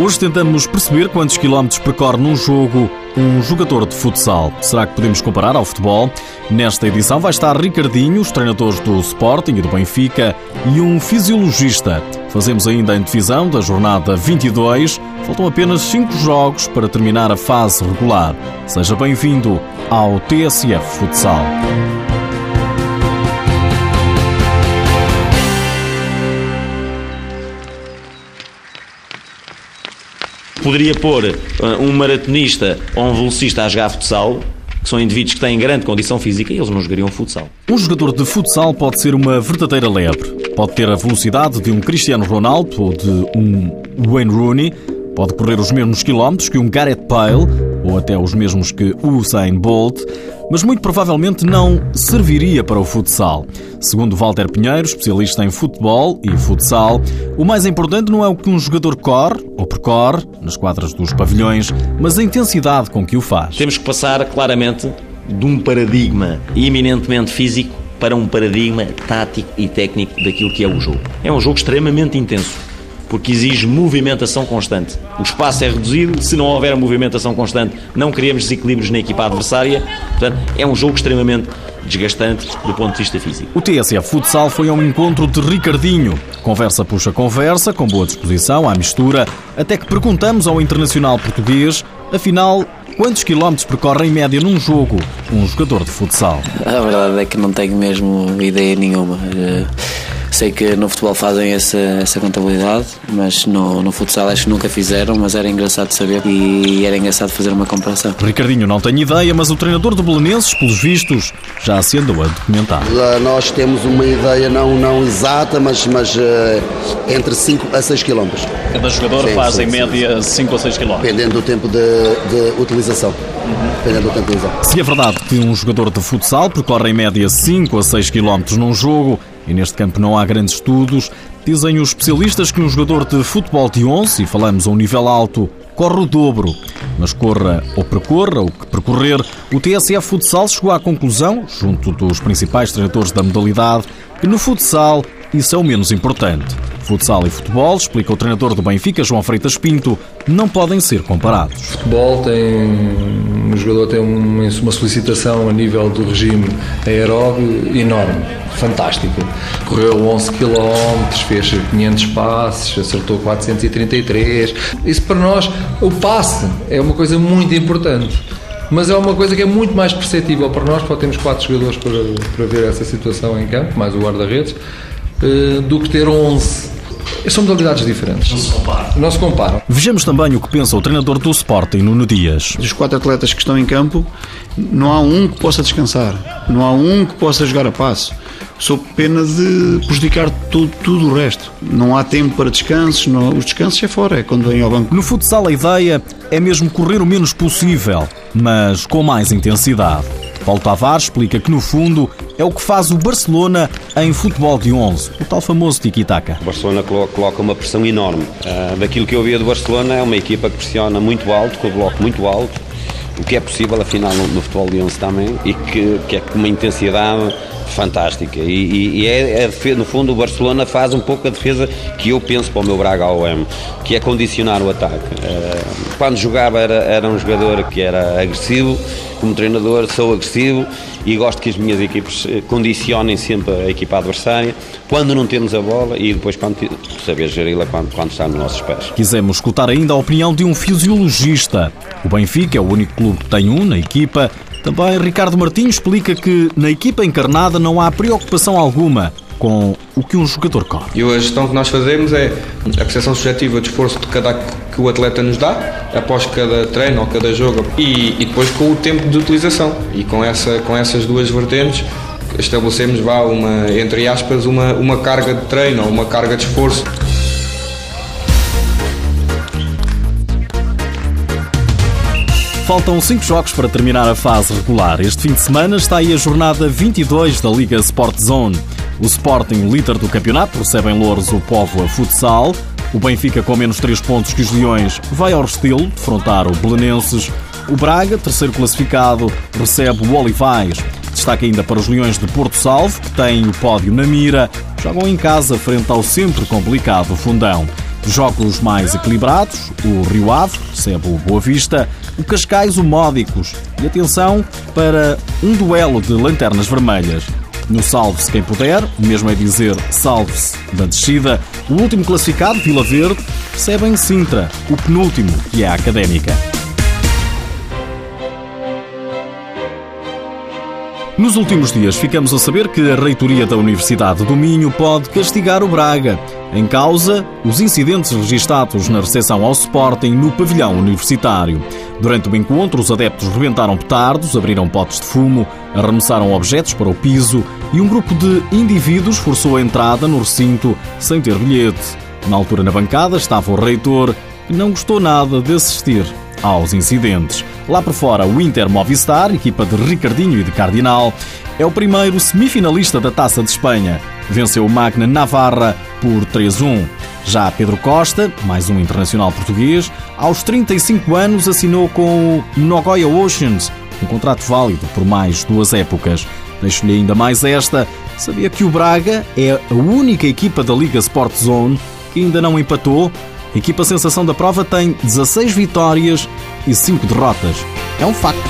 Hoje tentamos perceber quantos quilómetros percorre num jogo um jogador de futsal. Será que podemos comparar ao futebol? Nesta edição vai estar Ricardinho, os treinadores do Sporting e do Benfica e um fisiologista. Fazemos ainda a divisão da jornada 22. Faltam apenas 5 jogos para terminar a fase regular. Seja bem-vindo ao TSF Futsal. Poderia pôr uh, um maratonista ou um velocista a jogar futsal, que são indivíduos que têm grande condição física e eles não jogariam futsal. Um jogador de futsal pode ser uma verdadeira lebre. Pode ter a velocidade de um Cristiano Ronaldo ou de um Wayne Rooney, pode correr os mesmos quilómetros que um Gareth Bale ou até os mesmos que Usain Bolt, mas muito provavelmente não serviria para o futsal. Segundo Walter Pinheiro, especialista em futebol e futsal, o mais importante não é o que um jogador corre ou percorre nas quadras dos pavilhões, mas a intensidade com que o faz. Temos que passar claramente de um paradigma eminentemente físico para um paradigma tático e técnico daquilo que é o jogo. É um jogo extremamente intenso porque exige movimentação constante. O espaço é reduzido, se não houver movimentação constante, não criamos desequilíbrios na equipa adversária. Portanto, é um jogo extremamente desgastante do ponto de vista físico. O TSF Futsal foi ao encontro de Ricardinho. Conversa puxa conversa, com boa disposição, à mistura, até que perguntamos ao internacional português, afinal, quantos quilómetros percorre em média num jogo um jogador de futsal? A verdade é que não tenho mesmo ideia nenhuma. Eh, Sei que no futebol fazem essa, essa contabilidade, mas no, no futsal acho que nunca fizeram, mas era engraçado saber e era engraçado fazer uma comparação. Ricardinho não tem ideia, mas o treinador do Belenenses, pelos vistos, já se andou a documentar. Nós temos uma ideia não, não exata, mas, mas uh, entre 5 a 6 km. Cada jogador sim, faz sim, em sim, média 5 a 6 km. Dependendo do tempo de, de utilização. Uhum. Dependendo do tempo de utilização. Se é verdade que um jogador de futsal percorre em média 5 a 6 km num jogo, e neste campo não há grandes estudos. Dizem os especialistas que um jogador de futebol de 11, e falamos a um nível alto, corre o dobro. Mas corra ou percorra o que percorrer, o TSF Futsal chegou à conclusão, junto dos principais treinadores da modalidade, que no futsal isso é o menos importante. Futsal e futebol, explica o treinador do Benfica, João Freitas Pinto, não podem ser comparados. O futebol tem. O jogador tem uma solicitação a nível do regime aeróbio enorme, fantástica. Correu 11 km, fez 500 passes, acertou 433. Isso para nós, o passe é uma coisa muito importante mas é uma coisa que é muito mais perceptível para nós, porque temos quatro jogadores para, para ver essa situação em campo, mais o guarda-redes, eh, do que ter 11 são modalidades diferentes. Não se comparam. Não se comparam. Vejamos também o que pensa o treinador do Sporting, Nuno Dias. Dos quatro atletas que estão em campo, não há um que possa descansar, não há um que possa jogar a passo. Sou pena de prejudicar tudo, tudo o resto. Não há tempo para descansos, não, os descansos é fora, é quando vem ao banco. No futsal a ideia é mesmo correr o menos possível, mas com mais intensidade. Paulo Tavares explica que, no fundo, é o que faz o Barcelona em futebol de 11, o tal famoso tiki-taka. O Barcelona coloca uma pressão enorme. Uh, daquilo que eu via do Barcelona, é uma equipa que pressiona muito alto, com o bloco muito alto, o que é possível, afinal, no futebol de 11 também, e que, que é com uma intensidade fantástica. E, e, e é, é, no fundo, o Barcelona faz um pouco a defesa que eu penso para o meu Braga OM, que é condicionar o ataque. Uh, quando jogava, era, era um jogador que era agressivo como treinador sou agressivo e gosto que as minhas equipes eh, condicionem sempre a equipa adversária quando não temos a bola e depois quando saber geri-la quando, quando está nos nossos pés. Quisemos escutar ainda a opinião de um fisiologista. O Benfica é o único clube que tem um na equipa. Também Ricardo Martins explica que na equipa encarnada não há preocupação alguma com o que um jogador corre. E a gestão que nós fazemos é a percepção subjetiva de esforço de cada que o atleta nos dá, após cada treino ou cada jogo, e, e depois com o tempo de utilização. E com, essa, com essas duas vertentes estabelecemos vá, uma, entre aspas, uma, uma carga de treino ou uma carga de esforço. Faltam 5 jogos para terminar a fase regular. Este fim de semana está aí a jornada 22 da Liga Sport Zone. O Sporting, líder do campeonato, recebe em Louros o Povo a futsal. O Benfica, com menos 3 pontos que os Leões, vai ao Restelo defrontar o Belenenses. O Braga, terceiro classificado, recebe o Olivais. Destaque ainda para os Leões de Porto Salvo, que têm o pódio na mira. Jogam em casa frente ao sempre complicado Fundão. Jogos mais equilibrados, o Rio Ave recebe o Boa Vista, o Cascais o Módicos e atenção para um duelo de lanternas vermelhas. No salve-se quem puder, mesmo é dizer salve-se da descida, o último classificado, Vila Verde, recebe em Sintra, o penúltimo, que é a Académica. Nos últimos dias ficamos a saber que a reitoria da Universidade do Minho pode castigar o Braga. Em causa, os incidentes registados na recepção ao Sporting no pavilhão universitário. Durante o encontro, os adeptos rebentaram petardos, abriram potes de fumo, arremessaram objetos para o piso e um grupo de indivíduos forçou a entrada no recinto sem ter bilhete. Na altura, na bancada, estava o reitor, que não gostou nada de assistir aos incidentes. Lá por fora, o Inter Movistar, equipa de Ricardinho e de Cardinal, é o primeiro semifinalista da Taça de Espanha. Venceu o Magna Navarra por 3-1. Já Pedro Costa, mais um internacional português, aos 35 anos assinou com o Nogoya Oceans, um contrato válido por mais duas épocas. Deixo-lhe ainda mais esta. Sabia que o Braga é a única equipa da Liga Sport Zone que ainda não empatou a equipa sensação da prova tem 16 vitórias e 5 derrotas. É um facto.